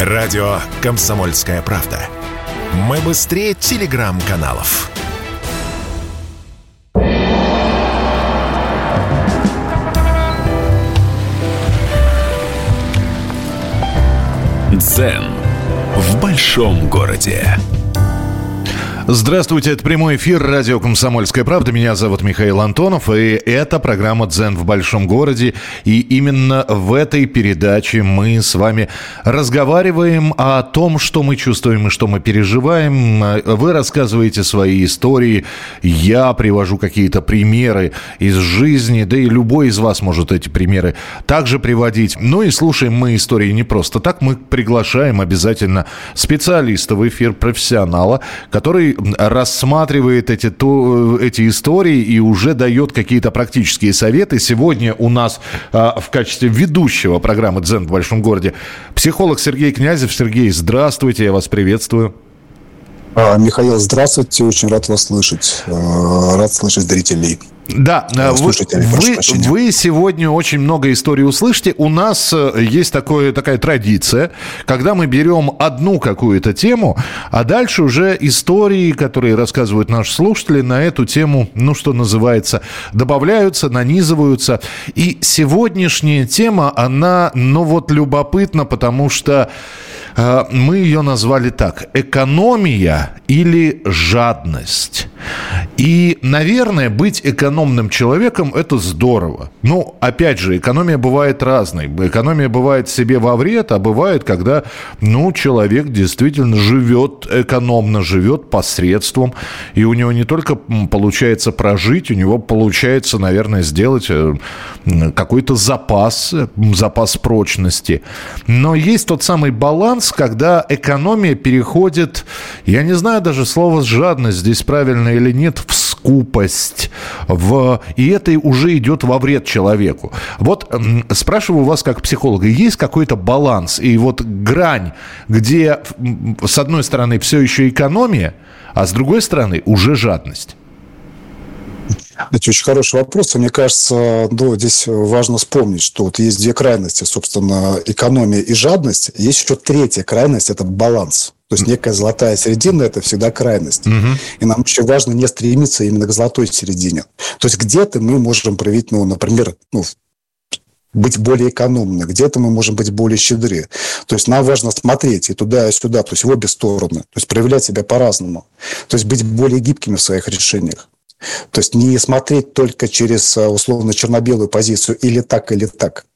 Радио «Комсомольская правда». Мы быстрее телеграм-каналов. Дзен в большом городе. Здравствуйте, это прямой эфир радио «Комсомольская правда». Меня зовут Михаил Антонов, и это программа «Дзен в большом городе». И именно в этой передаче мы с вами разговариваем о том, что мы чувствуем и что мы переживаем. Вы рассказываете свои истории, я привожу какие-то примеры из жизни, да и любой из вас может эти примеры также приводить. Ну и слушаем мы истории не просто так, мы приглашаем обязательно специалиста в эфир, профессионала, который рассматривает эти, то, эти истории и уже дает какие-то практические советы. Сегодня у нас а, в качестве ведущего программы «Дзен в большом городе» психолог Сергей Князев. Сергей, здравствуйте, я вас приветствую. А, Михаил, здравствуйте, очень рад вас слышать. А, рад слышать зрителей. Да, э, вы, вы, вы сегодня очень много историй услышите. У нас э, есть такое, такая традиция, когда мы берем одну какую-то тему, а дальше уже истории, которые рассказывают наши слушатели на эту тему, ну, что называется, добавляются, нанизываются. И сегодняшняя тема, она, ну, вот любопытна, потому что э, мы ее назвали так. Экономия или жадность. И, наверное, быть экономным человеком – это здорово. Ну, опять же, экономия бывает разной. Экономия бывает себе во вред, а бывает, когда, ну, человек действительно живет экономно, живет посредством, и у него не только получается прожить, у него получается, наверное, сделать э, какой-то запас, запас прочности. Но есть тот самый баланс, когда экономия переходит, я не знаю даже слово «жадность» здесь правильно или нет, в скупость, в... и это уже идет во вред человеку. Вот спрашиваю вас как психолога, есть какой-то баланс и вот грань, где с одной стороны все еще экономия, а с другой стороны уже жадность? Это очень хороший вопрос. Мне кажется, ну, здесь важно вспомнить, что вот есть две крайности, собственно, экономия и жадность. Есть еще третья крайность – это баланс. То есть некая золотая середина – это всегда крайность. Угу. И нам очень важно не стремиться именно к золотой середине. То есть где-то мы можем проявить, ну, например, ну, быть более экономны, где-то мы можем быть более щедры. То есть нам важно смотреть и туда, и сюда, то есть в обе стороны, то есть проявлять себя по-разному, то есть быть более гибкими в своих решениях. То есть не смотреть только через э, условно черно-белую позицию или так, или так.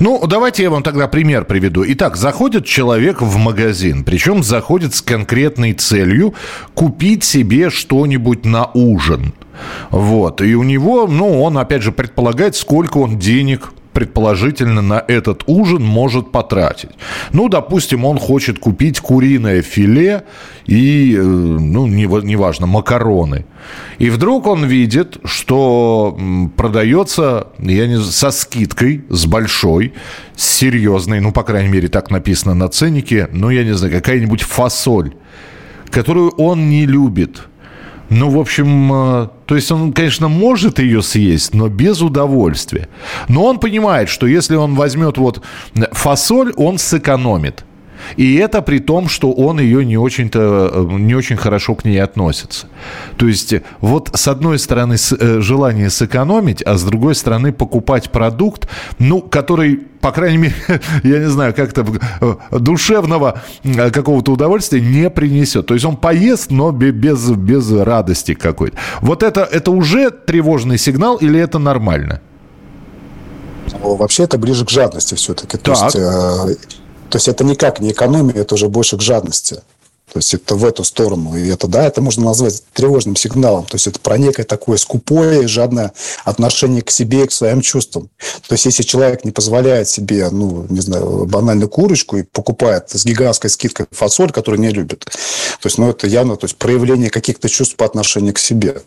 Ну, давайте я вам тогда пример приведу. Итак, заходит человек в магазин, причем заходит с конкретной целью купить себе что-нибудь на ужин. Вот. И у него, ну, он, опять же, предполагает, сколько он денег предположительно на этот ужин может потратить. Ну, допустим, он хочет купить куриное филе и, э, ну, неважно, макароны. И вдруг он видит, что продается, я не со скидкой, с большой, с серьезной, ну, по крайней мере, так написано на ценнике, ну, я не знаю, какая-нибудь фасоль, которую он не любит – ну, в общем, э, то есть он, конечно, может ее съесть, но без удовольствия. Но он понимает, что если он возьмет вот фасоль, он сэкономит. И это при том, что он ее не очень-то, э, не очень хорошо к ней относится. То есть вот с одной стороны э, желание сэкономить, а с другой стороны покупать продукт, ну, который, по крайней мере, я не знаю, как-то э, душевного какого-то удовольствия не принесет. То есть он поест, но без, без радости какой-то. Вот это, это уже тревожный сигнал или это нормально? Вообще это ближе к жадности все-таки. То есть то есть это никак не экономия, это уже больше к жадности. То есть это в эту сторону. И это, да, это можно назвать тревожным сигналом. То есть это про некое такое скупое и жадное отношение к себе и к своим чувствам. То есть если человек не позволяет себе, ну, не знаю, банальную курочку и покупает с гигантской скидкой фасоль, которую не любит, то есть, ну, это явно то есть, проявление каких-то чувств по отношению к себе.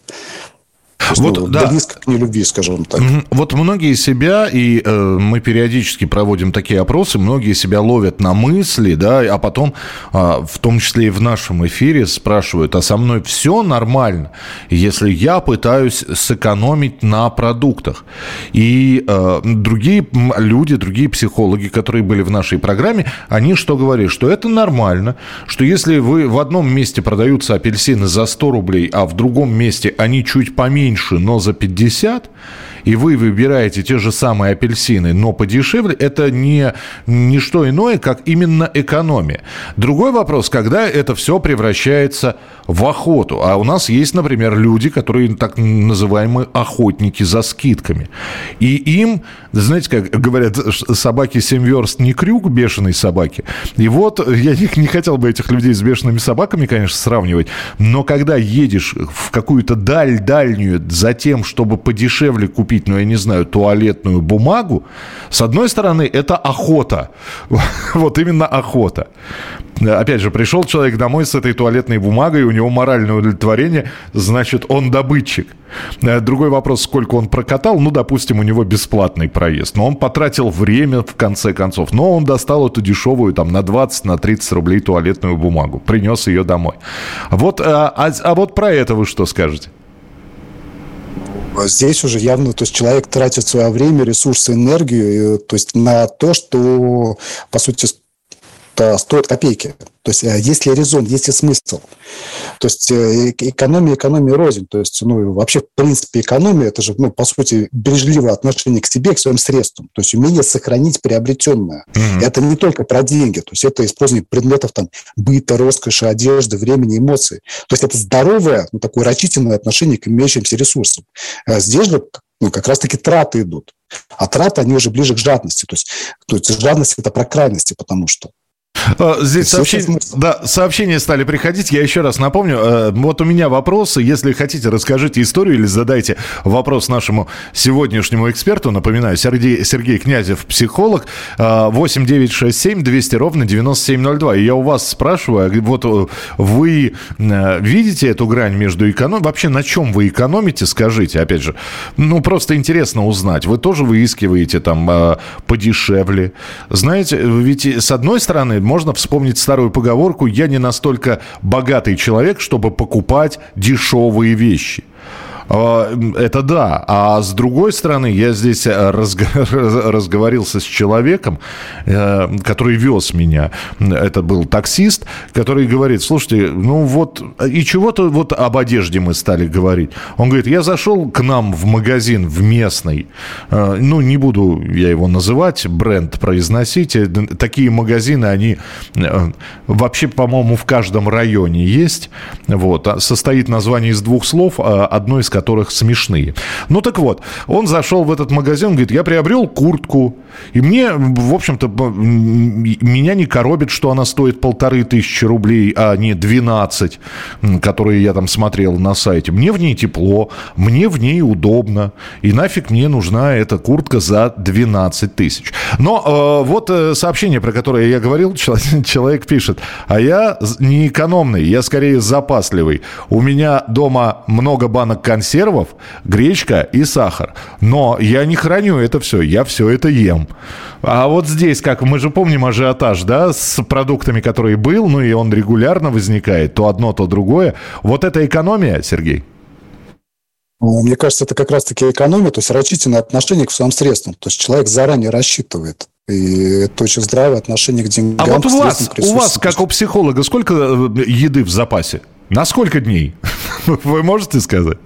Есть, вот, ну, да. близко к нелюбви, скажем так. Вот многие себя, и э, мы периодически проводим такие опросы, многие себя ловят на мысли, да, а потом, э, в том числе и в нашем эфире, спрашивают, а со мной все нормально, если я пытаюсь сэкономить на продуктах? И э, другие люди, другие психологи, которые были в нашей программе, они что говорят? Что это нормально, что если вы в одном месте продаются апельсины за 100 рублей, а в другом месте они чуть поменьше, меньше, но за 50, и вы выбираете те же самые апельсины, но подешевле, это не, не что иное, как именно экономия. Другой вопрос, когда это все превращается в охоту. А у нас есть, например, люди, которые так называемые охотники за скидками. И им, знаете, как говорят, собаки 7 верст не крюк бешеной собаки. И вот я не, не хотел бы этих людей с бешеными собаками, конечно, сравнивать, но когда едешь в какую-то даль дальнюю за тем, чтобы подешевле купить купить, ну, я не знаю, туалетную бумагу, с одной стороны, это охота. Вот именно охота. Опять же, пришел человек домой с этой туалетной бумагой, у него моральное удовлетворение, значит, он добытчик. Э, другой вопрос, сколько он прокатал. Ну, допустим, у него бесплатный проезд. Но он потратил время, в конце концов. Но он достал эту дешевую, там, на 20, на 30 рублей туалетную бумагу. Принес ее домой. Вот, а, а, а вот про это вы что скажете? Здесь уже явно, то есть человек тратит свое время, ресурсы, энергию, то есть на то, что, по сути, стоит копейки. То есть э, есть ли резон, есть ли смысл. То есть э, экономия, экономия рознь. То есть, ну, вообще, в принципе, экономия – это же, ну, по сути, бережливое отношение к себе, к своим средствам. То есть умение сохранить приобретенное. Mm-hmm. Это не только про деньги. То есть это использование предметов там, быта, роскоши, одежды, времени, эмоций. То есть это здоровое, ну, такое рачительное отношение к имеющимся ресурсам. А здесь же ну, как раз-таки траты идут. А траты, они уже ближе к жадности. То есть, то есть жадность – это про крайности, потому что здесь сообщения, да, сообщения стали приходить. Я еще раз напомню. Э, вот у меня вопросы. Если хотите, расскажите историю или задайте вопрос нашему сегодняшнему эксперту. Напоминаю, Сергей, Сергей Князев, психолог. 8 9 6 7 200 ровно 9702. И я у вас спрашиваю, а вот э, вы э, видите эту грань между экономией? Вообще на чем вы экономите, скажите, опять же. Ну, просто интересно узнать. Вы тоже выискиваете там подешевле. Знаете, ведь с одной стороны, можно вспомнить старую поговорку «я не настолько богатый человек, чтобы покупать дешевые вещи». А, это да. А с другой стороны, я здесь э, разговорился с человеком, э, который вез меня. Это был таксист, который говорит, слушайте, ну вот, и чего-то вот об одежде мы стали говорить. Он говорит, я зашел к нам в магазин, в местный, э, ну, не буду я его называть, бренд произносить. Такие магазины, они вообще, по-моему, в каждом районе есть. Вот. А состоит название из двух слов, одно из которых смешные. Ну так вот, он зашел в этот магазин, говорит, я приобрел куртку, и мне, в общем-то, меня не коробит, что она стоит полторы тысячи рублей, а не 12, которые я там смотрел на сайте. Мне в ней тепло, мне в ней удобно, и нафиг мне нужна эта куртка за 12 тысяч. Но э, вот э, сообщение, про которое я говорил, человек, пишет, а я не экономный, я скорее запасливый. У меня дома много банок консервов, консервов, гречка и сахар. Но я не храню это все, я все это ем. А вот здесь, как мы же помним ажиотаж, да, с продуктами, который был, ну и он регулярно возникает, то одно, то другое. Вот это экономия, Сергей? Ну, мне кажется, это как раз-таки экономия, то есть рачительное отношение к своим средствам. То есть человек заранее рассчитывает. И это очень здравое отношение к деньгам. А вот у вас, у вас, как у психолога, сколько э, еды в запасе? На сколько дней? Вы можете сказать?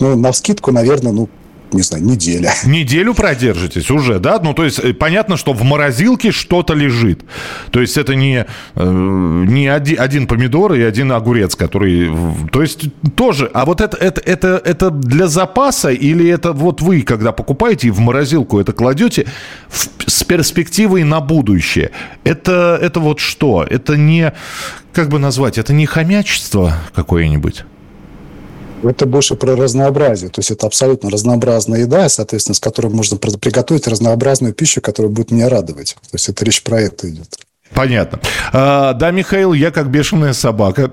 Ну, на скидку, наверное, ну, не знаю, неделя. Неделю продержитесь уже, да? Ну, то есть, э, понятно, что в морозилке что-то лежит. То есть, это не, э, не один, один помидор и один огурец, который... То есть, тоже... А вот это, это, это, это для запаса или это вот вы, когда покупаете и в морозилку это кладете в, с перспективой на будущее? Это, это вот что? Это не... Как бы назвать? Это не хомячество какое-нибудь? Это больше про разнообразие. То есть это абсолютно разнообразная еда, соответственно, с которой можно приготовить разнообразную пищу, которая будет меня радовать. То есть это речь про это идет. Понятно. А, да, Михаил, я как бешеная собака.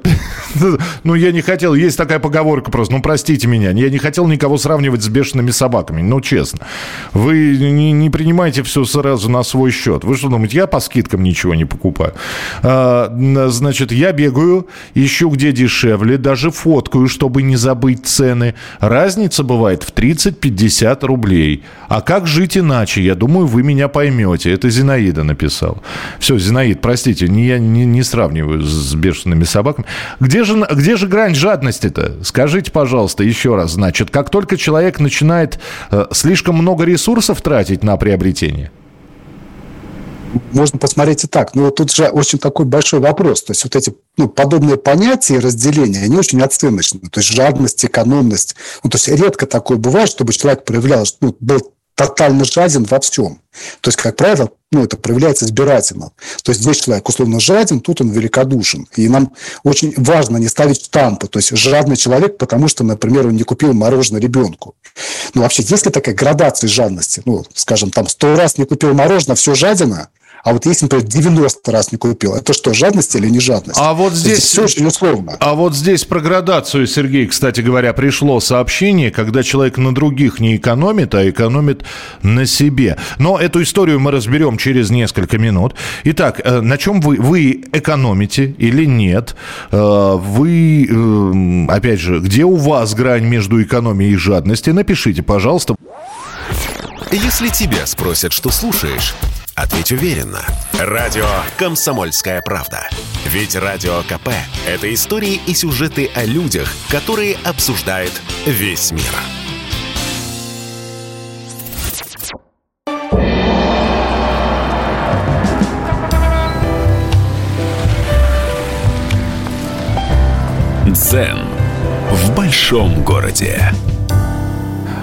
ну, я не хотел, есть такая поговорка просто, ну, простите меня, я не хотел никого сравнивать с бешеными собаками, ну, честно. Вы не, не принимайте все сразу на свой счет. Вы что думаете, я по скидкам ничего не покупаю? А, значит, я бегаю, ищу где дешевле, даже фоткаю, чтобы не забыть цены. Разница бывает в 30-50 рублей. А как жить иначе? Я думаю, вы меня поймете. Это Зинаида написал. Все, Зинаида Аид, простите, не, я не, не сравниваю с бешеными собаками. Где же, где же грань жадности-то? Скажите, пожалуйста, еще раз. Значит, как только человек начинает э, слишком много ресурсов тратить на приобретение, можно посмотреть и так. Но тут же очень такой большой вопрос. То есть вот эти ну, подобные понятия и разделения, они очень оценочны. То есть жадность, экономность. Ну, то есть редко такое бывает, чтобы человек проявлял, ну, был тотально жаден во всем. То есть, как правило, ну, это проявляется избирательно. То есть здесь человек условно жаден, тут он великодушен. И нам очень важно не ставить штампы. То есть жадный человек, потому что, например, он не купил мороженое ребенку. Ну, вообще, есть ли такая градация жадности? Ну, скажем, там, сто раз не купил мороженое, все жадина, а вот если, например, 90 раз не купил, это что, жадность или не жадность? А вот здесь, здесь все очень условно. А вот здесь про градацию, Сергей, кстати говоря, пришло сообщение, когда человек на других не экономит, а экономит на себе. Но эту историю мы разберем через несколько минут. Итак, э, на чем вы, вы экономите или нет? Э, вы, э, опять же, где у вас грань между экономией и жадностью? Напишите, пожалуйста. Если тебя спросят, что слушаешь, Ответь уверенно. Радио «Комсомольская правда». Ведь Радио КП – это истории и сюжеты о людях, которые обсуждает весь мир. Дзен в большом городе.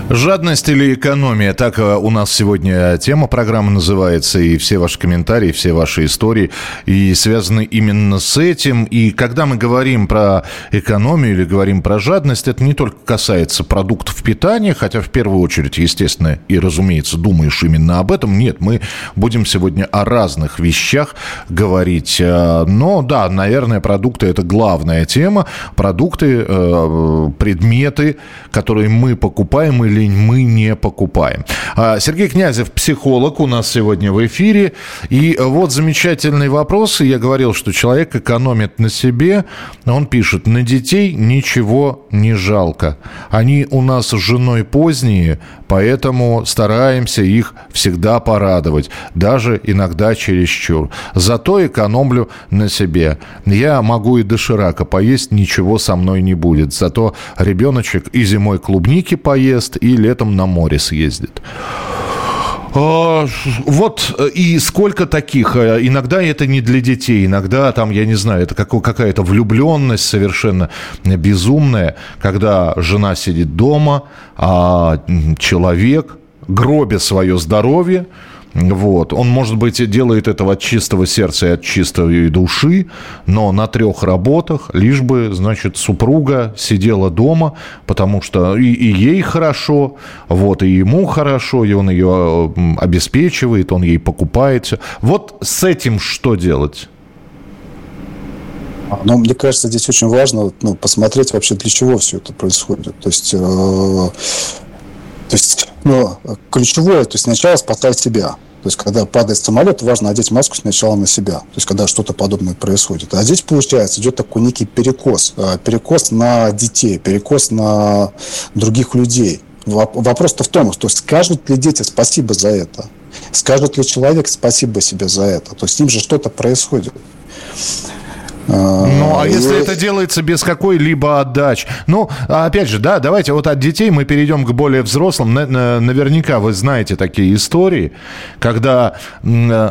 Жадность или экономия? Так э, у нас сегодня тема программы называется. И все ваши комментарии, все ваши истории и связаны именно с этим. И когда мы говорим про экономию или говорим про жадность, это не только касается продуктов питания, хотя в первую очередь, естественно, и разумеется, думаешь именно об этом. Нет, мы будем сегодня о разных вещах говорить. Э, но да, наверное, продукты это главная тема. Продукты, э, предметы, которые мы покупаем или или мы не покупаем. А, Сергей Князев, психолог, у нас сегодня в эфире. И вот замечательный вопрос. Я говорил, что человек экономит на себе. Он пишет, на детей ничего не жалко. Они у нас с женой поздние, поэтому стараемся их всегда порадовать. Даже иногда чересчур. Зато экономлю на себе. Я могу и доширака поесть, ничего со мной не будет. Зато ребеночек и зимой клубники поест, и летом на море съездит. А, вот э, и сколько таких. Э, иногда это не для детей, иногда там, я не знаю, это какая-то влюбленность совершенно безумная, когда жена сидит дома, а человек, гробя свое здоровье, вот. Он, может быть, делает этого от чистого сердца и от чистой души, но на трех работах, лишь бы, значит, супруга сидела дома, потому что и, и ей хорошо, вот, и ему хорошо, и он ее обеспечивает, он ей покупает. Вот с этим что делать? Ну, мне кажется, здесь очень важно ну, посмотреть вообще, для чего все это происходит. То есть, э, то есть ну, ключевое, то есть сначала спасать себя. То есть, когда падает самолет, важно одеть маску сначала на себя. То есть, когда что-то подобное происходит. А здесь, получается, идет такой некий перекос. Э, перекос на детей, перекос на других людей. Вопрос-то в том, что скажут ли дети спасибо за это? Скажет ли человек спасибо себе за это? То есть, с ним же что-то происходит. Ну, а если это делается без какой-либо отдач? Ну, опять же, да, давайте вот от детей мы перейдем к более взрослым. Наверняка вы знаете такие истории, когда э,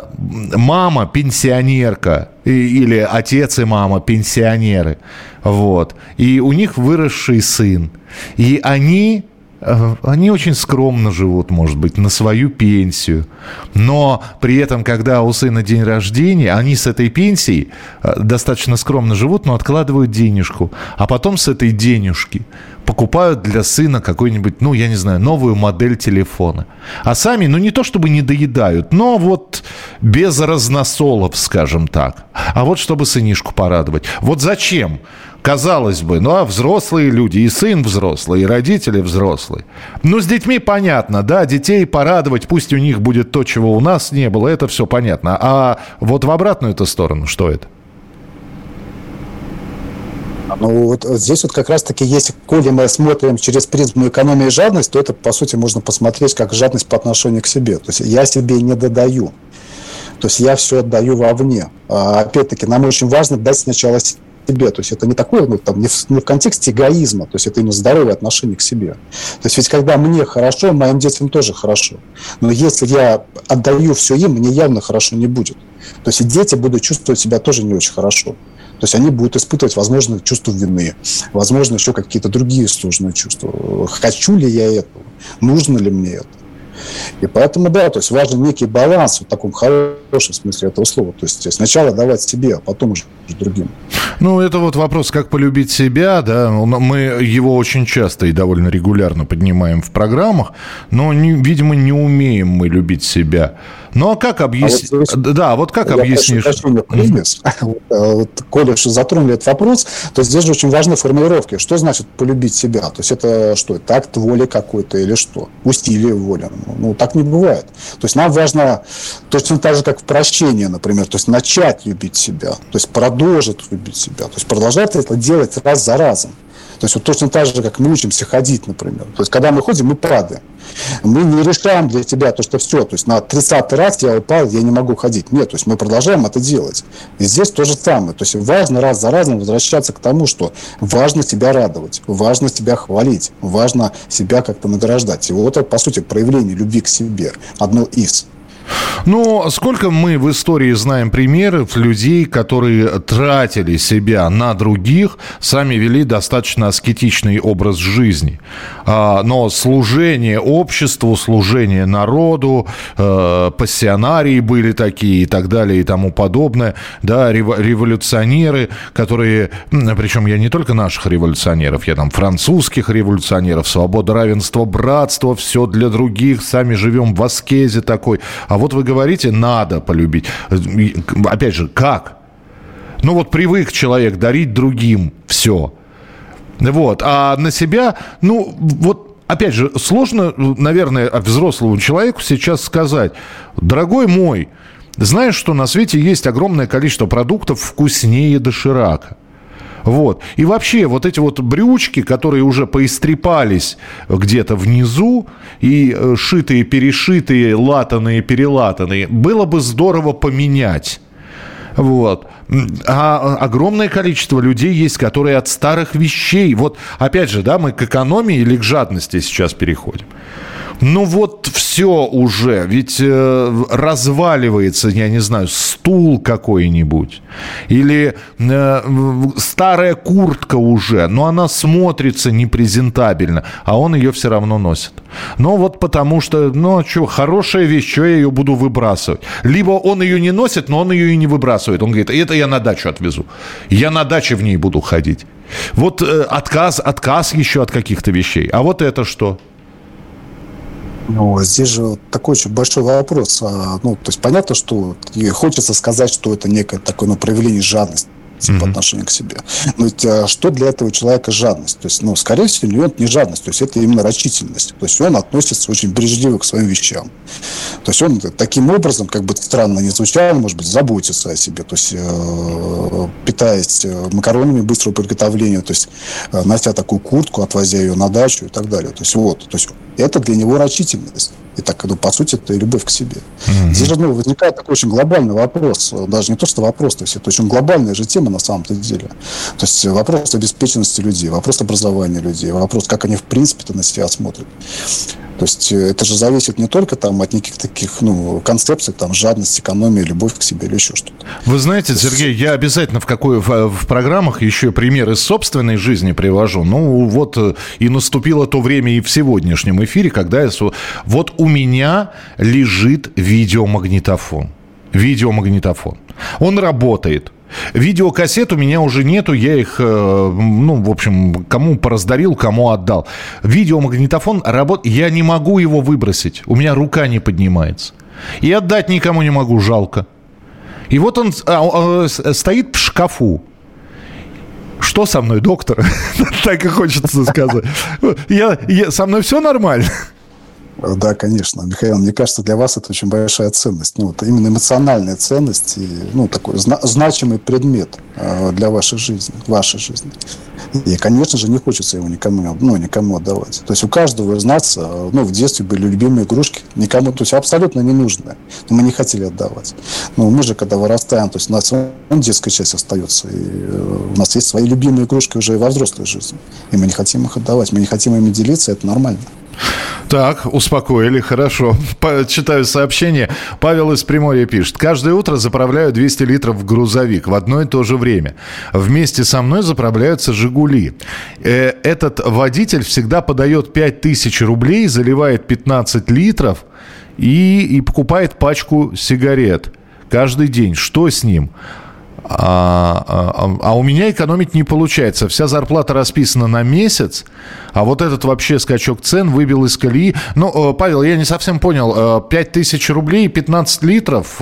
мама пенсионерка или отец и мама пенсионеры, вот, и у них выросший сын, и они они очень скромно живут, может быть, на свою пенсию. Но при этом, когда у сына день рождения, они с этой пенсией э, достаточно скромно живут, но откладывают денежку. А потом с эой денежки покупают для сына какой-нибудь, ну, я не знаю, новую модель телефона. А сами, ну, не то чтобы не доедают, но вот без разносолов, скажем так. А вот чтобы сынишку порадовать. Вот зачем? Казалось бы, ну а взрослые люди, и сын взрослый, и родители взрослые. Ну, с детьми понятно, да, детей порадовать, пусть у них будет то, чего у нас не было, это все понятно. А вот в обратную эту сторону, что это? Ну, вот здесь вот как раз-таки, если, коли мы смотрим через призму экономии и жадность, то это, по сути, можно посмотреть как жадность по отношению к себе. То есть я себе не додаю. То есть я все отдаю вовне. А, опять-таки, нам очень важно дать сначала себе. То есть это не такое, ну, там, не в, не в контексте эгоизма, то есть это именно здоровое отношение к себе. То есть ведь когда мне хорошо, моим детям тоже хорошо. Но если я отдаю все им, мне явно хорошо не будет. То есть и дети будут чувствовать себя тоже не очень хорошо. То есть они будут испытывать, возможно, чувство вины, возможно, еще какие-то другие сложные чувства. Хочу ли я этого? Нужно ли мне это? И поэтому, да, то есть важен некий баланс в таком хорошем смысле этого слова. То есть сначала давать себе, а потом уже другим. Ну, это вот вопрос, как полюбить себя, да, мы его очень часто и довольно регулярно поднимаем в программах, но, не, видимо, не умеем мы любить себя. Ну а как объяснить? А вот да, вот как объяснишь? Прошу, кризис. вот, э, вот, Коля затронули этот вопрос, то здесь же очень важны формулировки. Что значит полюбить себя? То есть это что? Такт воли какой-то или что? Усилие воли. Ну, так не бывает. То есть нам важно точно так же, как в прощении, например, то есть начать любить себя, то есть продолжить любить себя, то есть продолжать это делать раз за разом. То есть вот точно так же, как мы учимся ходить, например. То есть когда мы ходим, мы падаем. Мы не решаем для тебя то, что все, то есть на 30 раз я упал, я не могу ходить. Нет, то есть мы продолжаем это делать. И здесь то же самое. То есть важно раз за разом возвращаться к тому, что важно себя радовать, важно себя хвалить, важно себя как-то награждать. И вот это, по сути, проявление любви к себе. Одно из. Ну, сколько мы в истории знаем примеров людей, которые тратили себя на других, сами вели достаточно аскетичный образ жизни. А, но служение обществу, служение народу, э, пассионарии были такие и так далее и тому подобное, да, революционеры, которые, причем я не только наших революционеров, я там французских революционеров, свобода, равенство, братство, все для других, сами живем в аскезе такой, вот вы говорите, надо полюбить. Опять же, как? Ну вот привык человек дарить другим все. Вот. А на себя, ну вот опять же, сложно, наверное, взрослому человеку сейчас сказать, дорогой мой, знаешь, что на свете есть огромное количество продуктов вкуснее доширака. Вот. И вообще вот эти вот брючки, которые уже поистрепались где-то внизу, и э, шитые, перешитые, латанные, перелатанные, было бы здорово поменять. Вот. А огромное количество людей есть, которые от старых вещей. Вот, опять же, да, мы к экономии или к жадности сейчас переходим. Ну вот все уже, ведь э, разваливается, я не знаю, стул какой-нибудь или э, старая куртка уже, но она смотрится непрезентабельно, а он ее все равно носит. Ну вот потому что, ну что, хорошая вещь, что я ее буду выбрасывать? Либо он ее не носит, но он ее и не выбрасывает. Он говорит, это я на дачу отвезу. Я на даче в ней буду ходить. Вот э, отказ, отказ еще от каких-то вещей. А вот это что? Ну, здесь же такой очень большой вопрос. А, ну, то есть понятно, что хочется сказать, что это некое такое ну, проявление жадности mm-hmm. по отношению к себе. Но ведь, а, что для этого человека жадность? То есть, ну, скорее всего, него это не жадность, то есть это именно рачительность. То есть он относится очень бережливо к своим вещам. То есть он таким образом, как бы странно не звучало, может быть, заботится о себе, то есть э, питаясь э, макаронами быстрого приготовления, то есть э, нося такую куртку, отвозя ее на дачу и так далее. То есть вот, то есть это для него рачительность. И так, ну, по сути, это любовь к себе. Mm-hmm. Здесь же ну, возникает такой очень глобальный вопрос. Даже не то, что вопрос, то есть это очень глобальная же тема на самом-то деле. То есть вопрос обеспеченности людей, вопрос образования людей, вопрос, как они в принципе на себя смотрят. То есть э, это же зависит не только там от неких таких ну, концепций, там, жадность, экономия, любовь к себе или еще что-то. Вы знаете, Сергей, я обязательно в, какой, в, в программах еще пример из собственной жизни привожу. Ну, вот э, и наступило то время и в сегодняшнем эфире, когда я... Вот у меня лежит видеомагнитофон. Видеомагнитофон. Он работает. Видеокассет у меня уже нету, я их, э, ну, в общем, кому пораздарил, кому отдал. Видеомагнитофон работает, я не могу его выбросить, у меня рука не поднимается. И отдать никому не могу, жалко. И вот он а, а, стоит в шкафу. Что со мной, доктор? так и хочется сказать. Я, я, со мной все нормально. Да, конечно. Михаил, мне кажется, для вас это очень большая ценность. Ну, вот именно эмоциональная ценность и ну, такой зна- значимый предмет э, для вашей жизни, вашей жизни. И, конечно же, не хочется его никому, ну, никому отдавать. То есть у каждого из нас э, ну, в детстве были любимые игрушки, никому, то есть абсолютно ненужные. Но мы не хотели отдавать. Но мы же, когда вырастаем, то есть у нас детская часть остается. И э, у нас есть свои любимые игрушки уже и во взрослой жизни. И мы не хотим их отдавать, мы не хотим ими делиться, это нормально. Так, успокоили, хорошо. Читаю сообщение. Павел из Приморья пишет. Каждое утро заправляю 200 литров в грузовик в одно и то же время. Вместе со мной заправляются «Жигули». Э, этот водитель всегда подает 5000 рублей, заливает 15 литров и, и покупает пачку сигарет каждый день. Что с ним? А, а, а у меня экономить не получается. Вся зарплата расписана на месяц, а вот этот вообще скачок цен выбил из колеи. Ну, э, Павел, я не совсем понял. 5 э, тысяч рублей, 15 литров.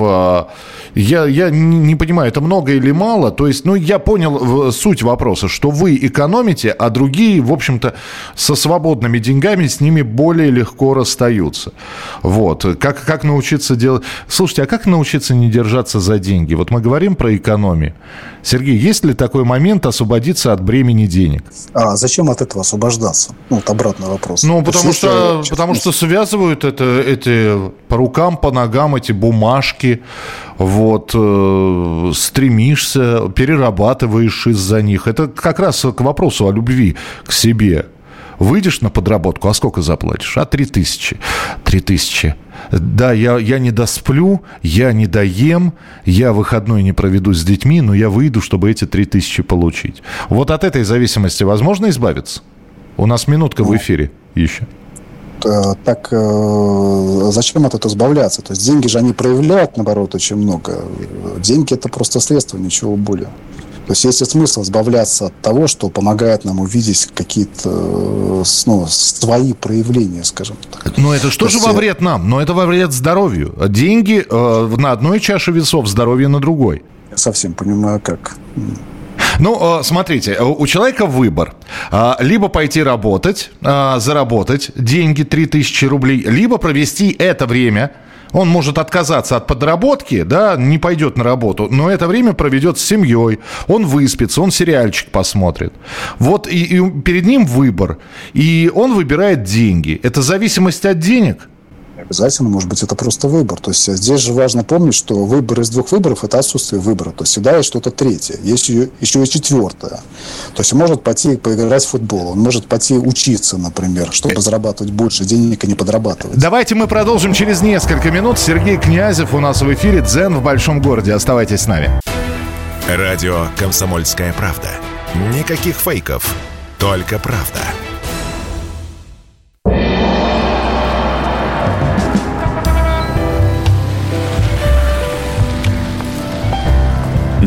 Я, я не понимаю, это много или мало? То есть, ну, я понял суть вопроса, что вы экономите, а другие, в общем-то, со свободными деньгами с ними более легко расстаются. Вот. Как, как научиться делать... Слушайте, а как научиться не держаться за деньги? Вот мы говорим про экономию. Сергей, есть ли такой момент освободиться от бремени денег? А зачем от этого освобождаться? Ну, вот обратный вопрос. Ну, потому, есть, что, потому что связывают это, эти по рукам, по ногам эти бумажки, вот, э, стремишься, перерабатываешь из-за них. Это как раз к вопросу о любви к себе. Выйдешь на подработку, а сколько заплатишь? А три тысячи. Три тысячи. Да, я, я не досплю, я не доем, я выходной не проведу с детьми, но я выйду, чтобы эти три тысячи получить. Вот от этой зависимости возможно избавиться? У нас минутка в ну, эфире еще так э, зачем от этого избавляться? То есть деньги же они проявляют, наоборот, очень много. Деньги это просто средство, ничего более. То есть есть смысл избавляться от того, что помогает нам увидеть какие-то э, ну, свои проявления, скажем так. Но это что То же есть... во вред нам? Но это во вред здоровью. Деньги э, на одной чаше весов, здоровье на другой. Я совсем понимаю, как. Ну, э, смотрите, у человека выбор. А, либо пойти работать, заработать деньги 3000 рублей, либо провести это время он может отказаться от подработки, да, не пойдет на работу, но это время проведет с семьей, он выспится, он сериальчик посмотрит. Вот и, и перед ним выбор, и он выбирает деньги. Это зависимость от денег – обязательно, может быть, это просто выбор. То есть здесь же важно помнить, что выбор из двух выборов – это отсутствие выбора. То есть всегда есть что-то третье, есть еще, еще и четвертое. То есть он может пойти поиграть в футбол, он может пойти учиться, например, чтобы зарабатывать больше денег и не подрабатывать. Давайте мы продолжим через несколько минут. Сергей Князев у нас в эфире «Дзен в большом городе». Оставайтесь с нами. Радио «Комсомольская правда». Никаких фейков, только правда.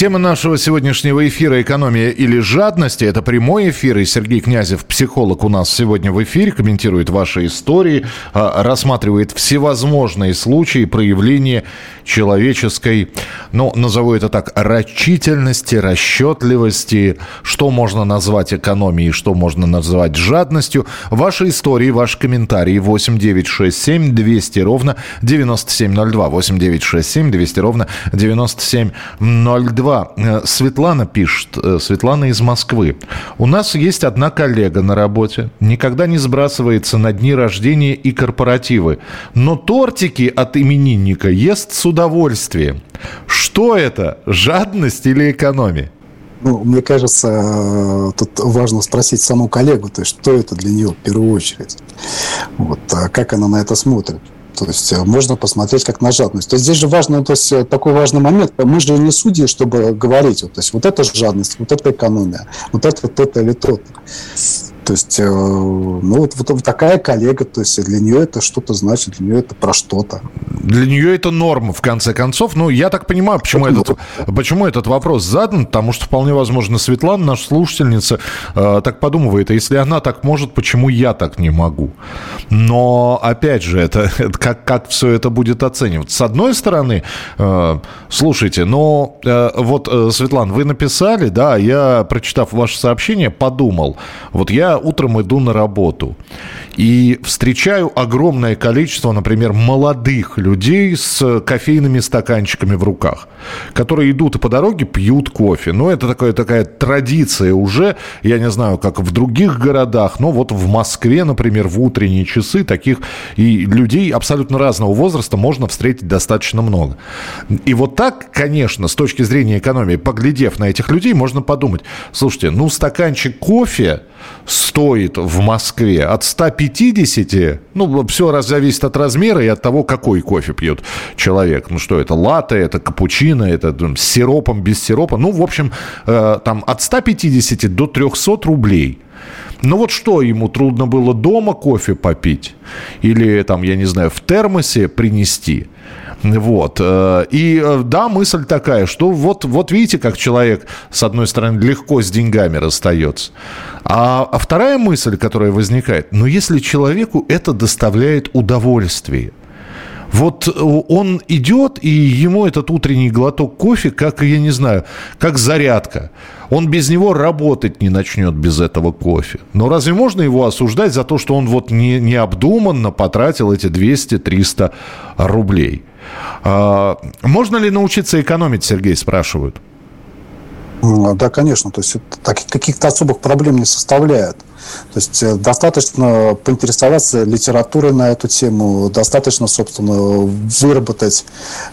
Тема нашего сегодняшнего эфира «Экономия или жадность» — это прямой эфир, и Сергей Князев, психолог, у нас сегодня в эфире, комментирует ваши истории, а, рассматривает всевозможные случаи проявления человеческой, ну, назову это так, рачительности, расчетливости, что можно назвать экономией, что можно назвать жадностью. Ваши истории, ваши комментарии 8967 200 ровно 9702. 8967 200 ровно 9702. Москва. Э, Светлана пишет, э, Светлана из Москвы. У нас есть одна коллега на работе, никогда не сбрасывается на дни рождения и корпоративы, но тортики от именинника ест с удовольствием. Что это, жадность или экономия? Ну, мне кажется, э, тут важно спросить саму коллегу, то есть, что это для нее в первую очередь. Вот, а как она на это смотрит. То есть э, можно посмотреть как на жадность. То есть здесь же важно, то есть э, такой важный момент. Мы же не судьи, чтобы говорить, вот, то есть вот это жадность, вот это экономия, вот это, вот это или то. То есть, э, ну вот, вот такая коллега, то есть для нее это что-то значит, для нее это про что-то. Для нее это норма, в конце концов. Ну, я так понимаю, почему, этот, почему этот вопрос задан, потому что вполне возможно Светлана, наша слушательница, э, так подумывает, а если она так может, почему я так не могу? Но, опять же, это, это как, как все это будет оцениваться? С одной стороны, э, слушайте, но э, вот, э, Светлана, вы написали, да, я, прочитав ваше сообщение, подумал, вот я утром иду на работу и встречаю огромное количество, например, молодых людей с кофейными стаканчиками в руках, которые идут по дороге пьют кофе. Ну, это такая, такая традиция уже, я не знаю, как в других городах, но вот в Москве, например, в утренние часы таких и людей абсолютно разного возраста можно встретить достаточно много. И вот так, конечно, с точки зрения экономии, поглядев на этих людей, можно подумать, слушайте, ну, стаканчик кофе стоит в Москве от 150, ну, все раз зависит от размера и от того, какой кофе пьет человек. Ну, что это, латте, это капучино, это там, с сиропом, без сиропа. Ну, в общем, э, там от 150 до 300 рублей. Ну вот что, ему трудно было дома кофе попить? Или там, я не знаю, в термосе принести? Вот. Э, и э, да, мысль такая, что вот, вот видите, как человек, с одной стороны, легко с деньгами расстается. А, а вторая мысль, которая возникает, ну если человеку это доставляет удовольствие, вот э, он идет, и ему этот утренний глоток кофе, как, я не знаю, как зарядка. Он без него работать не начнет без этого кофе. Но разве можно его осуждать за то, что он вот не, необдуманно потратил эти 200-300 рублей? А, можно ли научиться экономить, Сергей спрашивают? Да, конечно. То есть каких-то особых проблем не составляет. То есть э, достаточно поинтересоваться литературой на эту тему, достаточно, собственно, выработать,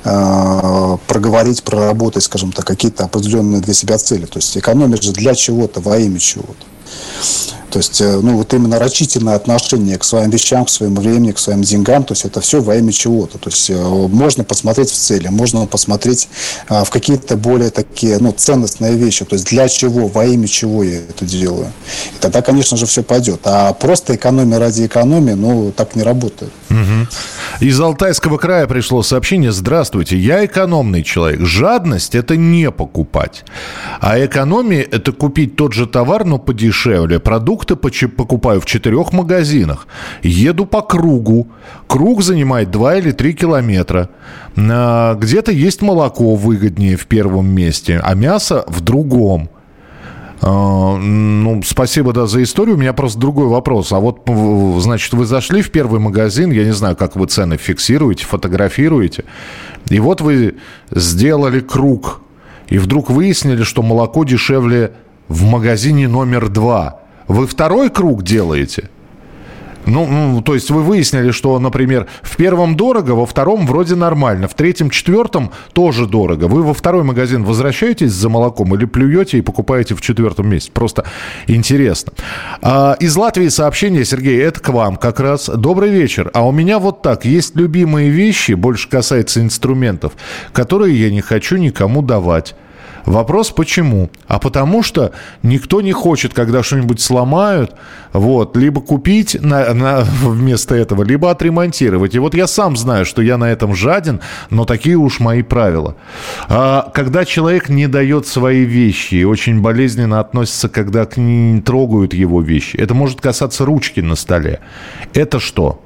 э, проговорить, проработать, скажем так, какие-то определенные для себя цели. То есть экономить же для чего-то, во имя чего-то. То есть, э, ну, вот именно рачительное отношение к своим вещам, к своему времени, к своим деньгам, то есть это все во имя чего-то. То есть э, можно посмотреть в цели, можно посмотреть а, в какие-то более такие, ну, ценностные вещи. То есть для чего, во имя чего я это делаю. И тогда, конечно же, все пойдет. А просто экономия ради экономии, ну, так не работает. Угу. Из Алтайского края пришло сообщение. Здравствуйте, я экономный человек. Жадность – это не покупать. А экономия – это купить тот же товар, но подешевле. Продукт продукты покупаю в четырех магазинах. Еду по кругу. Круг занимает 2 или 3 километра. А, где-то есть молоко выгоднее в первом месте, а мясо в другом. А, ну, спасибо, да, за историю. У меня просто другой вопрос. А вот, значит, вы зашли в первый магазин, я не знаю, как вы цены фиксируете, фотографируете, и вот вы сделали круг, и вдруг выяснили, что молоко дешевле в магазине номер два. Вы второй круг делаете? Ну, ну, то есть вы выяснили, что, например, в первом дорого, во втором вроде нормально, в третьем, четвертом тоже дорого. Вы во второй магазин возвращаетесь за молоком или плюете и покупаете в четвертом месте? Просто интересно. А, из Латвии сообщение, Сергей, это к вам как раз. Добрый вечер. А у меня вот так. Есть любимые вещи, больше касается инструментов, которые я не хочу никому давать. Вопрос почему? А потому что никто не хочет, когда что-нибудь сломают, вот, либо купить на, на, вместо этого, либо отремонтировать. И вот я сам знаю, что я на этом жаден, но такие уж мои правила. А, когда человек не дает свои вещи и очень болезненно относится, когда к ним трогают его вещи, это может касаться ручки на столе. Это что?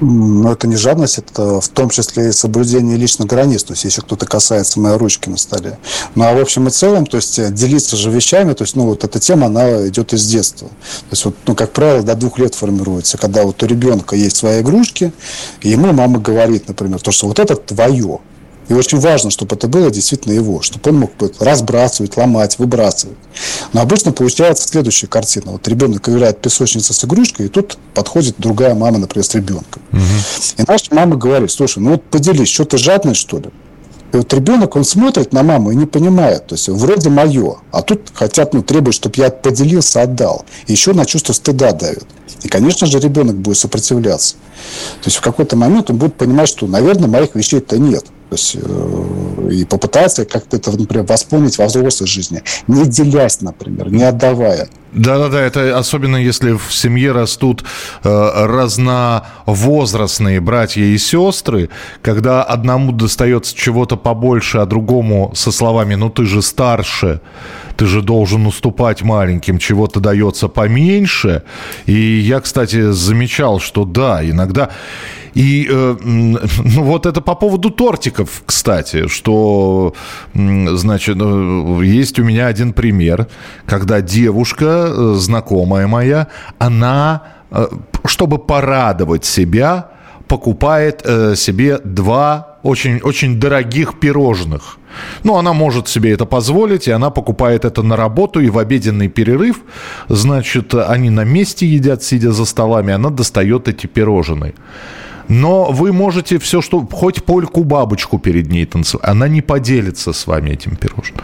Но это не жадность, это в том числе и соблюдение личных границ, то есть если кто-то касается моей ручки на столе. Ну а в общем и целом, то есть делиться же вещами, то есть ну вот эта тема, она идет из детства. То есть вот, ну как правило, до двух лет формируется, когда вот у ребенка есть свои игрушки, и ему мама говорит, например, то, что вот это твое, и очень важно, чтобы это было действительно его, чтобы он мог разбрасывать, ломать, выбрасывать. Но обычно получается следующая картина. Вот ребенок играет песочница с игрушкой, и тут подходит другая мама, например, с ребенком. Угу. И наша мама говорит, слушай, ну вот поделись, что ты жадный, что ли? И вот ребенок, он смотрит на маму и не понимает. То есть, вроде мое, а тут хотят, ну, требуют, чтобы я поделился, отдал. И еще на чувство стыда давит. И, конечно же, ребенок будет сопротивляться. То есть, в какой-то момент он будет понимать, что, наверное, моих вещей-то нет. То есть, э, и попытаться как-то это, например, восполнить во взрослой жизни, не делясь, например, не отдавая. Да-да-да, это особенно если в семье растут э, разновозрастные братья и сестры, когда одному достается чего-то побольше, а другому со словами «ну ты же старше», ты же должен уступать маленьким, чего-то дается поменьше. И я, кстати, замечал, что да, иногда... И э, ну, вот это по поводу тортиков, кстати, что, значит, э, есть у меня один пример, когда девушка, э, знакомая моя, она, э, чтобы порадовать себя, покупает э, себе два очень, очень дорогих пирожных. Ну, она может себе это позволить, и она покупает это на работу, и в обеденный перерыв, значит, они на месте едят, сидя за столами, она достает эти пирожные. Но вы можете все, что... Хоть польку-бабочку перед ней танцевать. Она не поделится с вами этим пирожным.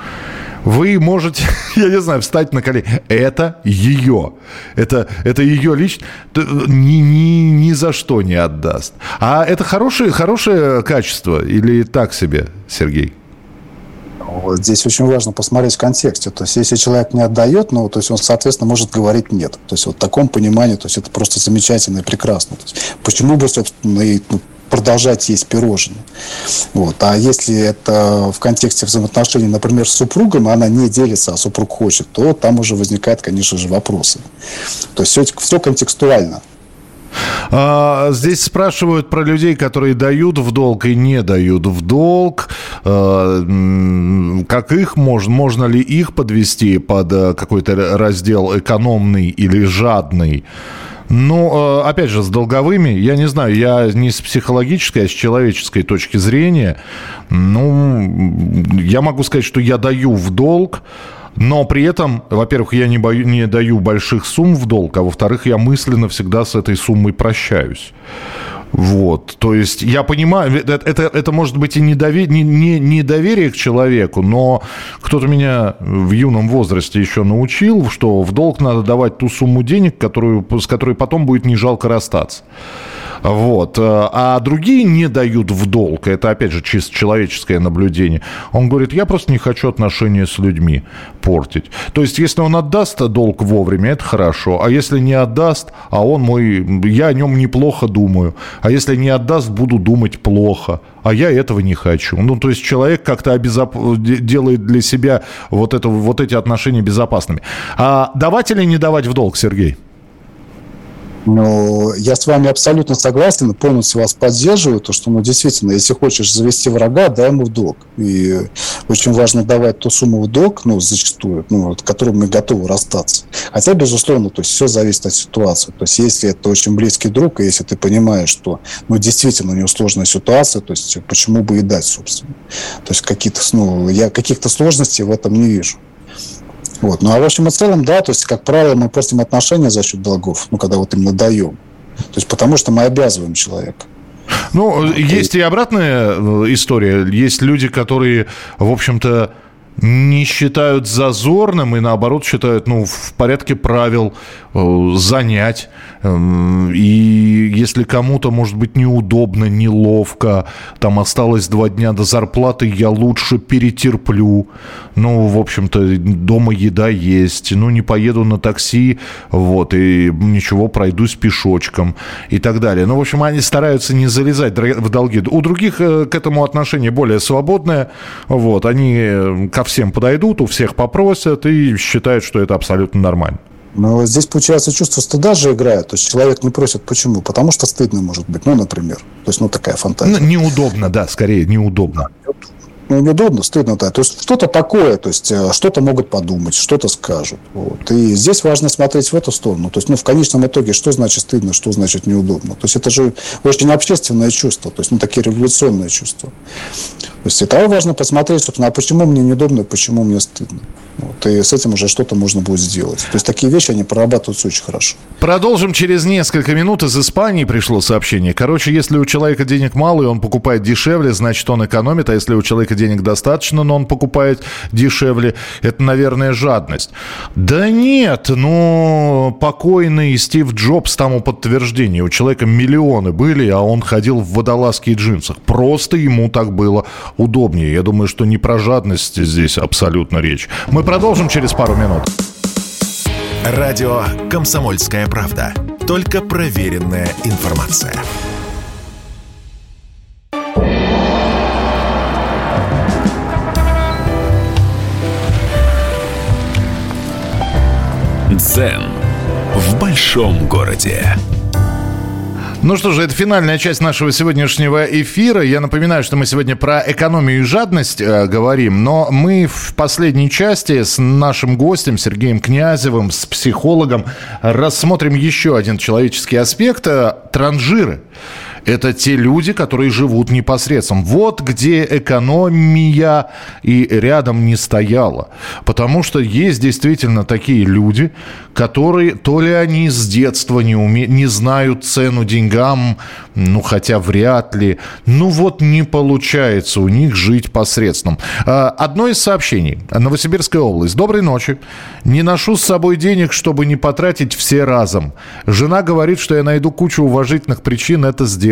Вы можете, я не знаю, встать на колени. Это ее. Это, это ее лично. Ни, ни, ни за что не отдаст. А это хорошее, хорошее качество или так себе, Сергей? Вот здесь очень важно посмотреть в контексте. То есть, если человек не отдает, ну, то есть он, соответственно, может говорить нет. То есть, вот в таком понимании, то есть, это просто замечательно и прекрасно. То есть, почему бы, собственно, и ну, продолжать есть пирожные. Вот. А если это в контексте взаимоотношений, например, с супругом, она не делится, а супруг хочет, то там уже возникают, конечно же, вопросы. То есть все, все контекстуально. А, здесь спрашивают про людей, которые дают в долг и не дают в долг. А, как их можно, можно ли их подвести под э, какой-то раздел экономный или жадный? Ну, э, опять же, с долговыми, я не знаю, я не с психологической, а с человеческой точки зрения, ну, я могу сказать, что я даю в долг, но при этом, во-первых, я не, бою, не даю больших сумм в долг, а во-вторых, я мысленно всегда с этой суммой прощаюсь. Вот, то есть я понимаю, это, это, это может быть и недоверие, не, не, к человеку, но кто-то меня в юном возрасте еще научил, что в долг надо давать ту сумму денег, которую, с которой потом будет не жалко расстаться. Вот. Э, а другие не дают в долг. Это, опять же, чисто человеческое наблюдение. Он говорит, я просто не хочу отношения с людьми портить. То есть, если он отдаст долг вовремя, это хорошо. А если не отдаст, а он мой... Я о нем неплохо думаю. А если не отдаст, буду думать плохо. А я этого не хочу. Ну, то есть человек как-то обезоп... делает для себя вот, это, вот эти отношения безопасными. А давать или не давать в долг, Сергей? Но я с вами абсолютно согласен, полностью вас поддерживаю, то, что, ну, действительно, если хочешь завести врага, дай ему в долг. И очень важно давать ту сумму в долг, ну, зачастую, ну, от которой мы готовы расстаться. Хотя, безусловно, то есть все зависит от ситуации. То есть если это очень близкий друг, и если ты понимаешь, что, ну, действительно у него сложная ситуация, то есть почему бы и дать, собственно. То есть какие-то, ну, я каких-то сложностей в этом не вижу. Вот. Ну, а в общем и целом, да, то есть, как правило, мы портим отношения за счет долгов, ну, когда вот именно даем. То есть, потому что мы обязываем человека. Ну, есть и обратная э, история. Есть люди, которые, в общем-то, не считают зазорным и наоборот считают ну, в порядке правил э, занять. Эм, и если кому-то, может быть, неудобно, неловко, там осталось два дня до зарплаты, я лучше перетерплю. Ну, в общем-то, дома еда есть. Ну, не поеду на такси, вот, и ничего, пройдусь пешочком и так далее. Ну, в общем, они стараются не залезать в долги. У других э, к этому отношение более свободное. Вот, они э, ко всем подойдут, у всех попросят и считают, что это абсолютно нормально. Но здесь, получается, чувство стыда же играет. То есть человек не просит почему? Потому что стыдно может быть, ну, например. То есть, ну, такая фантазия. Ну, неудобно, да, скорее, неудобно. Ну, неудобно, стыдно, да. То есть что-то такое, то есть э, что-то могут подумать, что-то скажут. Вот. И здесь важно смотреть в эту сторону. То есть, ну, в конечном итоге, что значит стыдно, что значит неудобно. То есть это же очень общественное чувство, то есть, ну, такие революционные чувства. То есть это важно посмотреть, собственно, а почему мне неудобно, почему мне стыдно. Вот, и с этим уже что-то можно будет сделать. То есть такие вещи, они прорабатываются очень хорошо. Продолжим через несколько минут. Из Испании пришло сообщение. Короче, если у человека денег мало, и он покупает дешевле, значит, он экономит. А если у человека денег достаточно, но он покупает дешевле, это, наверное, жадность. Да нет, ну, покойный Стив Джобс тому подтверждение. У человека миллионы были, а он ходил в водолазке и джинсах. Просто ему так было удобнее. Я думаю, что не про жадность здесь абсолютно речь. Мы продолжим через пару минут. Радио «Комсомольская правда». Только проверенная информация. Дзен в большом городе. Ну что же, это финальная часть нашего сегодняшнего эфира. Я напоминаю, что мы сегодня про экономию и жадность э, говорим, но мы в последней части с нашим гостем Сергеем Князевым, с психологом, рассмотрим еще один человеческий аспект э, – транжиры это те люди, которые живут непосредственно. Вот где экономия и рядом не стояла. Потому что есть действительно такие люди, которые то ли они с детства не, уме... не знают цену деньгам, ну хотя вряд ли, ну вот не получается у них жить посредством. А, одно из сообщений. Новосибирская область. Доброй ночи. Не ношу с собой денег, чтобы не потратить все разом. Жена говорит, что я найду кучу уважительных причин это сделать.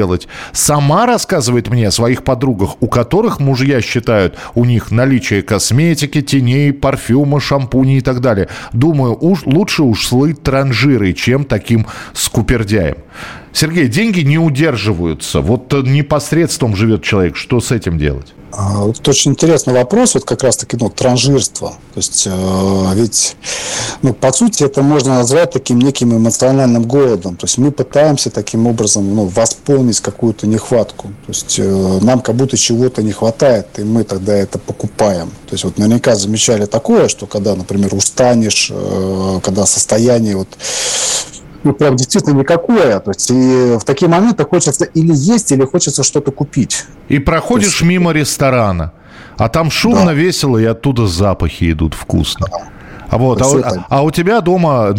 Сама рассказывает мне о своих подругах, у которых мужья считают у них наличие косметики, теней, парфюма, шампуней и так далее. Думаю, уж лучше уж слыть транжирой, чем таким скупердяем. Сергей, деньги не удерживаются. Вот непосредством живет человек. Что с этим делать? А, это очень интересный вопрос, вот как раз-таки ну, транжирство. То есть, э, ведь, ну, по сути, это можно назвать таким неким эмоциональным голодом. То есть, мы пытаемся таким образом ну, восполнить какую-то нехватку. То есть, э, нам как будто чего-то не хватает, и мы тогда это покупаем. То есть, вот наверняка замечали такое, что когда, например, устанешь, э, когда состояние вот ну, прям действительно никакое. То есть и в такие моменты хочется или есть, или хочется что-то купить. И проходишь есть... мимо ресторана, а там шумно, да. весело, и оттуда запахи идут вкусно. Да. А вот, а, а, а у тебя дома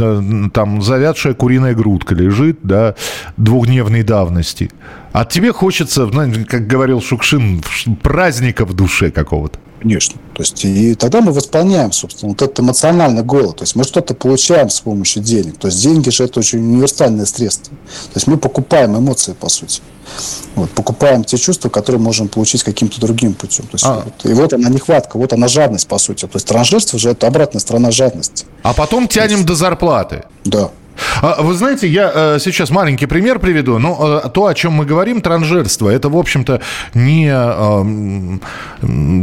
там завядшая куриная грудка лежит, да, двухдневной давности. А тебе хочется, как говорил Шукшин, праздника в душе какого-то. Конечно. То есть, и тогда мы восполняем, собственно, вот этот эмоциональный голод. То есть, мы что-то получаем с помощью денег. То есть, деньги же это очень универсальное средство. То есть, мы покупаем эмоции, по сути. Вот, покупаем те чувства, которые можем получить каким-то другим путем. То есть, а. вот, и вот она нехватка, вот она жадность, по сути. То есть, транжирство же это обратная сторона жадности. А потом тянем есть, до зарплаты. Да. А, вы знаете, я э, сейчас маленький пример приведу. Но э, то, о чем мы говорим, транжирство, это, в общем-то, не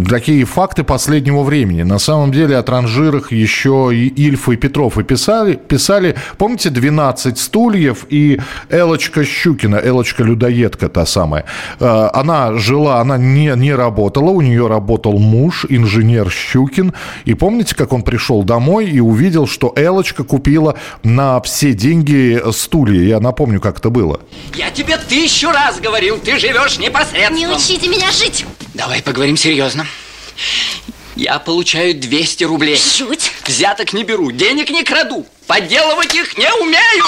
такие факты последнего времени. На самом деле о транжирах еще и Ильф и Петров и писали. писали. Помните, 12 стульев и Элочка Щукина, Элочка Людоедка та самая. Э, она жила, она не, не работала, у нее работал муж, инженер Щукин. И помните, как он пришел домой и увидел, что Элочка купила на все все деньги стулья. Я напомню, как это было. Я тебе тысячу раз говорил, ты живешь непосредственно. Не учите меня жить. Давай поговорим серьезно. Я получаю 200 рублей. Жуть. Взяток не беру, денег не краду. Подделывать их не умею.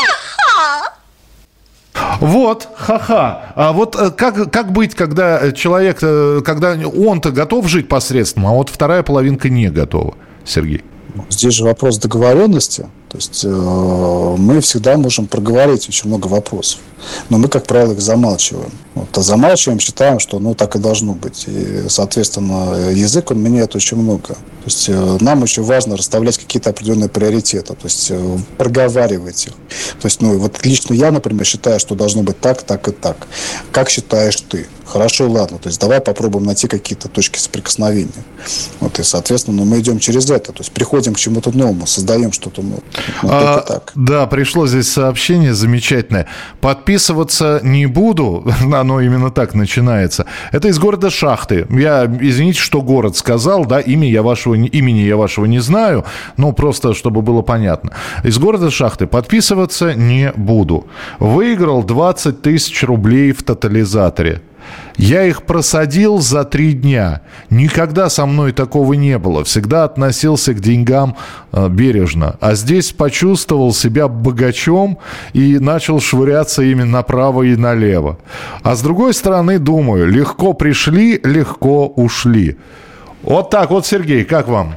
Вот, ха-ха. А вот э, как, как быть, когда человек, э, когда он-то готов жить посредством, а вот вторая половинка не готова, Сергей? Здесь же вопрос договоренности. То есть э, мы всегда можем проговорить очень много вопросов, но мы, как правило, их замалчиваем. Вот, а замалчиваем, считаем, что ну так и должно быть. И, соответственно, язык, он меняет очень много. То есть э, нам очень важно расставлять какие-то определенные приоритеты, то есть э, проговаривать их. То есть, ну, вот лично я, например, считаю, что должно быть так, так и так. Как считаешь ты? Хорошо, ладно. То есть давай попробуем найти какие-то точки соприкосновения. Вот, и, соответственно, ну, мы идем через это. То есть приходим к чему-то новому, создаем что-то новое. Вот а, так. Да, пришло здесь сообщение замечательное. Подписываться не буду, оно именно так начинается. Это из города Шахты. Я, извините, что город сказал, да, имя я вашего, имени я вашего не знаю, но просто, чтобы было понятно. Из города Шахты подписываться не буду. Выиграл 20 тысяч рублей в тотализаторе. Я их просадил за три дня. Никогда со мной такого не было. Всегда относился к деньгам э, бережно. А здесь почувствовал себя богачом и начал швыряться ими направо и налево. А с другой стороны, думаю, легко пришли, легко ушли. Вот так вот, Сергей, как вам?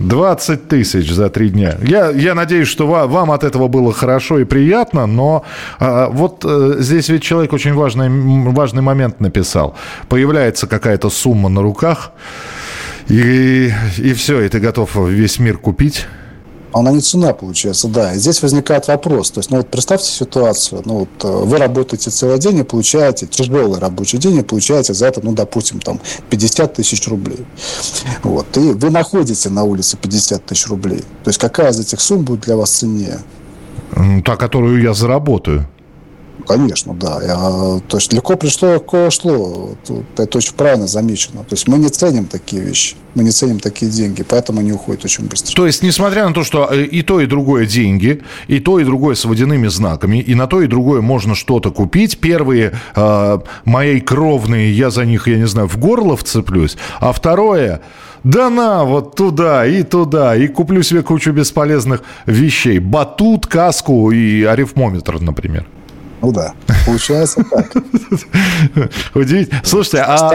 20 тысяч за три дня. Я, я надеюсь, что вам от этого было хорошо и приятно, но а, вот а, здесь ведь человек очень важный, важный момент написал. Появляется какая-то сумма на руках, и, и все, и ты готов весь мир купить она не цена, получается, да. И здесь возникает вопрос. То есть, ну вот представьте ситуацию. Ну вот э, вы работаете целый день и получаете тяжелый рабочий день и получаете за это, ну, допустим, там 50 тысяч рублей. Вот. И вы находите на улице 50 тысяч рублей. То есть какая из этих сумм будет для вас ценнее? Та, которую я заработаю. Конечно, да. Я, то есть легко пришло, легко шло. Это очень правильно замечено. То есть мы не ценим такие вещи. Мы не ценим такие деньги, поэтому они уходят очень быстро. То есть, несмотря на то, что э, и то, и другое деньги, и то, и другое с водяными знаками, и на то, и другое можно что-то купить. Первые э, мои кровные, я за них, я не знаю, в горло вцеплюсь. А второе, да на, вот туда и туда, и куплю себе кучу бесполезных вещей. Батут, каску и арифмометр, например. Ну да, получается так. Удивительно. Слушайте, а...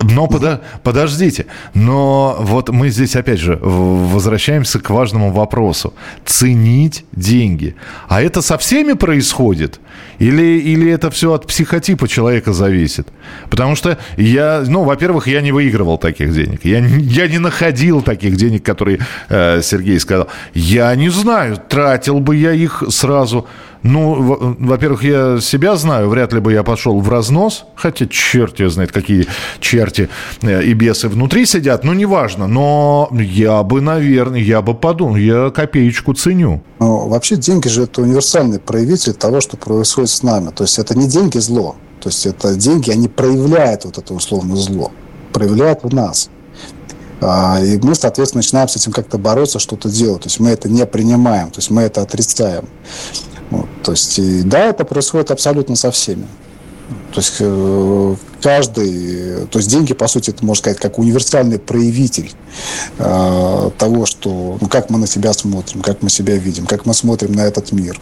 Но подо... подождите, но вот мы здесь опять же возвращаемся к важному вопросу. Ценить деньги. А это со всеми происходит? Или, или это все от психотипа человека зависит? Потому что я, ну, во-первых, я не выигрывал таких денег. Я, я не находил таких денег, которые э, Сергей сказал. Я не знаю, тратил бы я их сразу ну, во-первых, я себя знаю, вряд ли бы я пошел в разнос, хотя черт ее знает, какие черти э, и бесы внутри сидят, ну, неважно, но я бы, наверное, я бы подумал, я копеечку ценю. Ну, вообще деньги же это универсальный проявитель того, что происходит с нами. То есть это не деньги зло, то есть это деньги, они проявляют вот это условно зло, проявляют в нас. А, и мы, соответственно, начинаем с этим как-то бороться, что-то делать. То есть мы это не принимаем, то есть мы это отрицаем. Вот, то есть, и, да, это происходит абсолютно со всеми. То есть э, каждый, то есть деньги, по сути, это можно сказать, как универсальный проявитель э, того, что, ну, как мы на себя смотрим, как мы себя видим, как мы смотрим на этот мир.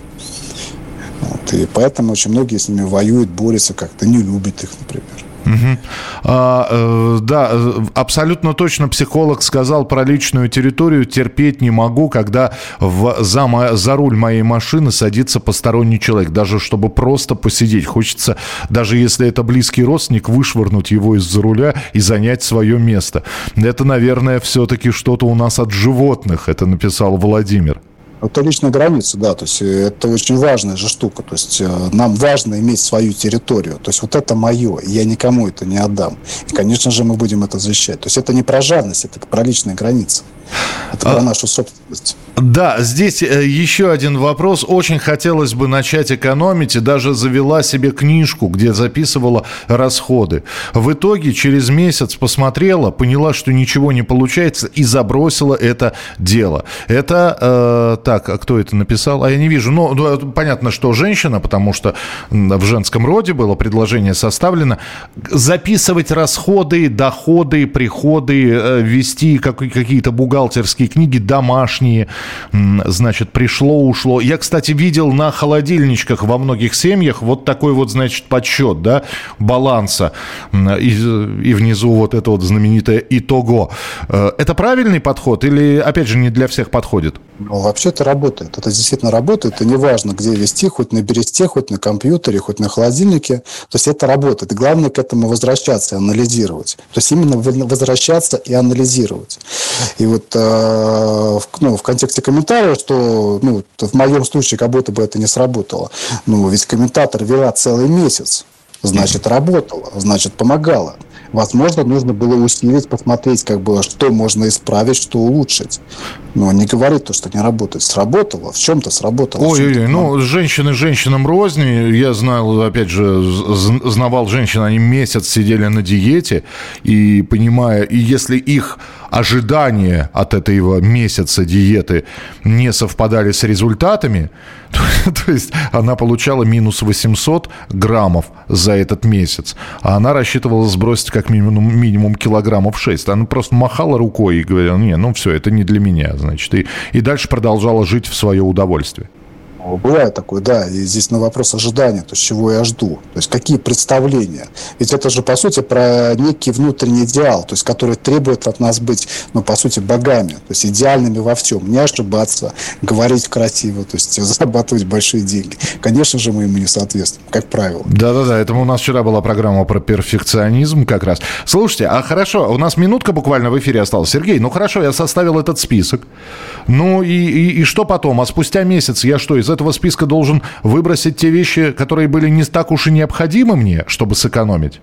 Вот, и поэтому очень многие с ними воюют, борются как-то, не любят их, например. Угу. А, э, да, э, абсолютно точно психолог сказал про личную территорию. Терпеть не могу, когда в, за, за руль моей машины садится посторонний человек, даже чтобы просто посидеть. Хочется, даже если это близкий родственник, вышвырнуть его из-за руля и занять свое место. Это, наверное, все-таки что-то у нас от животных, это написал Владимир. Это личная граница, да, то есть э, это очень важная же штука, то есть э, нам важно иметь свою территорию, то есть вот это мое, и я никому это не отдам. И, конечно же, мы будем это защищать. То есть это не про жадность, это про личные границы. Это а... про нашу собственность. Да, здесь э, еще один вопрос. Очень хотелось бы начать экономить и даже завела себе книжку, где записывала расходы. В итоге через месяц посмотрела, поняла, что ничего не получается и забросила это дело. Это, э, так, а кто это написал? А я не вижу. Ну, ну понятно, что женщина, потому что в женском роде было предложение составлено. Записывать расходы, доходы, приходы, э, вести какие-то бухгалтерские книги домашние – значит, пришло, ушло. Я, кстати, видел на холодильничках во многих семьях вот такой вот, значит, подсчет, да, баланса. И, и внизу вот это вот знаменитое итого. Э, это правильный подход или, опять же, не для всех подходит? Ну, вообще это работает. Это действительно работает. И неважно, где вести, хоть на бересте, хоть на компьютере, хоть на холодильнике. То есть это работает. И главное к этому возвращаться и анализировать. То есть именно возвращаться и анализировать. И вот э, ну, в контексте комментария, что ну, в моем случае как будто бы это не сработало. Ну, ведь комментатор вела целый месяц. Значит, работала, значит, помогала. Возможно, нужно было усилить, посмотреть, как бы, что можно исправить, что улучшить. но не говорит то, что не работает. Сработало, в чем-то сработало. Ой-ой-ой, ну, женщины женщинам розни. Я знал, опять же, знавал женщин, они месяц сидели на диете, и понимая, и если их ожидания от этого месяца диеты не совпадали с результатами, то, то есть она получала минус 800 граммов за этот месяц, а она рассчитывала сбросить как минимум, минимум килограммов 6. Она просто махала рукой и говорила, не, ну все, это не для меня, значит. И, и дальше продолжала жить в свое удовольствие. Бывает такое, да. И здесь на вопрос ожидания, то есть чего я жду. То есть какие представления. Ведь это же, по сути, про некий внутренний идеал, то есть который требует от нас быть, ну, по сути, богами. То есть идеальными во всем. Не ошибаться, говорить красиво, то есть зарабатывать большие деньги. Конечно же, мы ему не соответствуем, как правило. Да-да-да, это у нас вчера была программа про перфекционизм как раз. Слушайте, а хорошо, у нас минутка буквально в эфире осталась. Сергей, ну хорошо, я составил этот список. Ну и, и, и что потом? А спустя месяц я что, из этого списка должен выбросить те вещи, которые были не так уж и необходимы мне, чтобы сэкономить?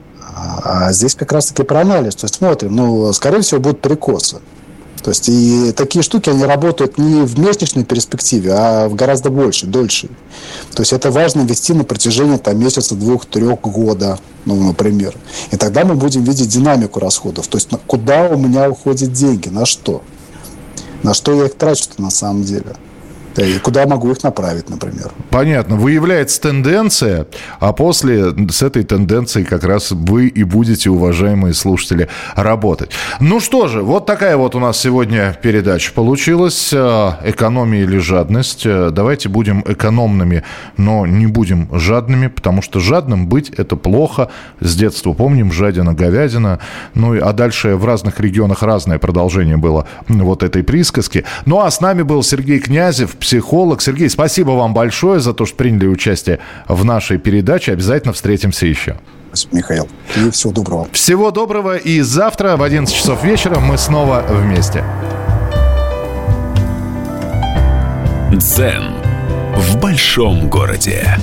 А здесь как раз-таки про анализ. То есть смотрим, ну, скорее всего, будут перекосы. То есть и такие штуки, они работают не в месячной перспективе, а в гораздо больше, дольше. То есть это важно вести на протяжении там, месяца, двух, трех года, ну, например. И тогда мы будем видеть динамику расходов. То есть куда у меня уходят деньги, на что. На что я их трачу-то на самом деле. И куда могу их направить, например. Понятно. Выявляется тенденция, а после с этой тенденцией как раз вы и будете, уважаемые слушатели, работать. Ну что же, вот такая вот у нас сегодня передача получилась. Э, экономия или жадность. Э, давайте будем экономными, но не будем жадными, потому что жадным быть это плохо. С детства помним, жадина, говядина. Ну, а дальше в разных регионах разное продолжение было вот этой присказки. Ну, а с нами был Сергей Князев, психолог. Сергей, спасибо вам большое за то, что приняли участие в нашей передаче. Обязательно встретимся еще. Спасибо, Михаил. И всего доброго. Всего доброго. И завтра в 11 часов вечера мы снова вместе. Дзен в большом городе.